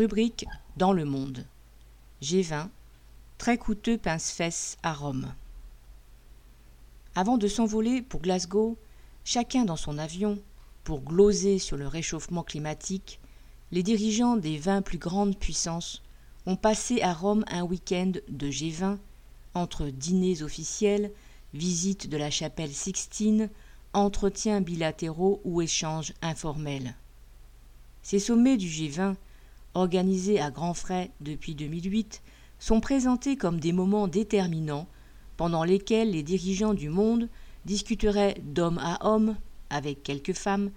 Rubrique dans le monde. G20. Très coûteux pince-fesses à Rome. Avant de s'envoler pour Glasgow, chacun dans son avion, pour gloser sur le réchauffement climatique, les dirigeants des vingt plus grandes puissances ont passé à Rome un week-end de G20 entre dîners officiels, visites de la chapelle Sixtine, entretiens bilatéraux ou échanges informels. Ces sommets du G20 organisés à grands frais depuis 2008, sont présentés comme des moments déterminants pendant lesquels les dirigeants du monde discuteraient d'homme à homme, avec quelques femmes,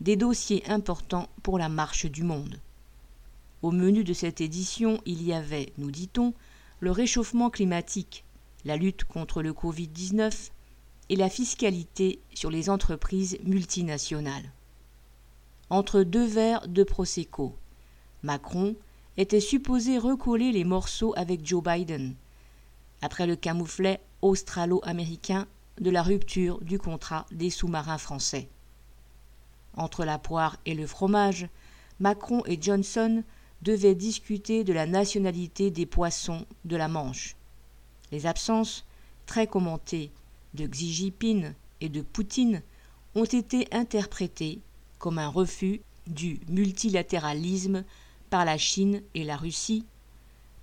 des dossiers importants pour la marche du monde. Au menu de cette édition, il y avait, nous dit-on, le réchauffement climatique, la lutte contre le Covid-19 et la fiscalité sur les entreprises multinationales. Entre deux verres de Prosecco, Macron était supposé recoller les morceaux avec Joe Biden, après le camouflet australo-américain de la rupture du contrat des sous-marins français. Entre la poire et le fromage, Macron et Johnson devaient discuter de la nationalité des poissons de la Manche. Les absences, très commentées, de Xi Jinping et de Poutine ont été interprétées comme un refus du multilatéralisme par la Chine et la Russie,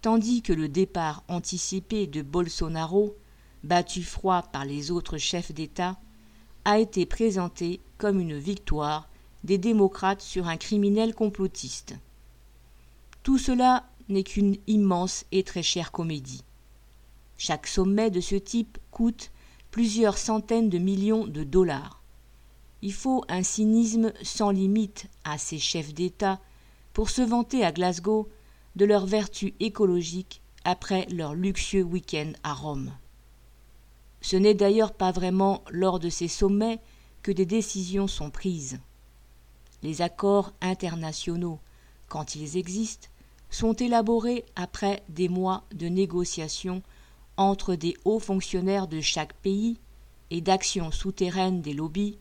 tandis que le départ anticipé de Bolsonaro, battu froid par les autres chefs d'État, a été présenté comme une victoire des démocrates sur un criminel complotiste. Tout cela n'est qu'une immense et très chère comédie. Chaque sommet de ce type coûte plusieurs centaines de millions de dollars. Il faut un cynisme sans limite à ces chefs d'État pour se vanter à Glasgow de leurs vertus écologiques après leur luxueux week-end à Rome. Ce n'est d'ailleurs pas vraiment lors de ces sommets que des décisions sont prises. Les accords internationaux, quand ils existent, sont élaborés après des mois de négociations entre des hauts fonctionnaires de chaque pays et d'actions souterraines des lobbies,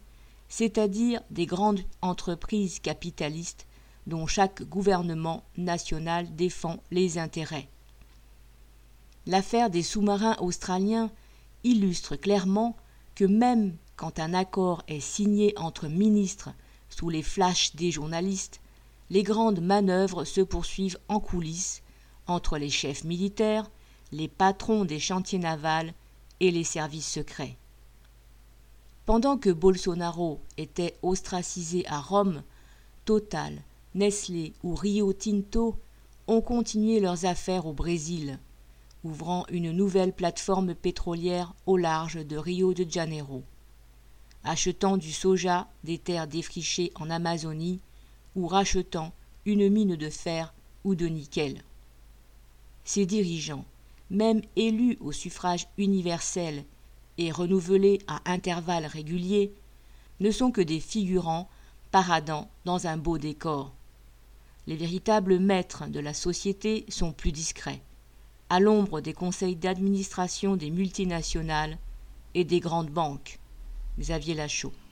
c'est-à-dire des grandes entreprises capitalistes dont chaque gouvernement national défend les intérêts. L'affaire des sous-marins australiens illustre clairement que même quand un accord est signé entre ministres sous les flashs des journalistes, les grandes manœuvres se poursuivent en coulisses entre les chefs militaires, les patrons des chantiers navals et les services secrets. Pendant que Bolsonaro était ostracisé à Rome, Total, Nestlé ou Rio Tinto ont continué leurs affaires au Brésil, ouvrant une nouvelle plateforme pétrolière au large de Rio de Janeiro, achetant du soja des terres défrichées en Amazonie ou rachetant une mine de fer ou de nickel. Ces dirigeants, même élus au suffrage universel et renouvelés à intervalles réguliers, ne sont que des figurants paradant dans un beau décor les véritables maîtres de la société sont plus discrets, à l'ombre des conseils d'administration des multinationales et des grandes banques. Xavier Lachaud.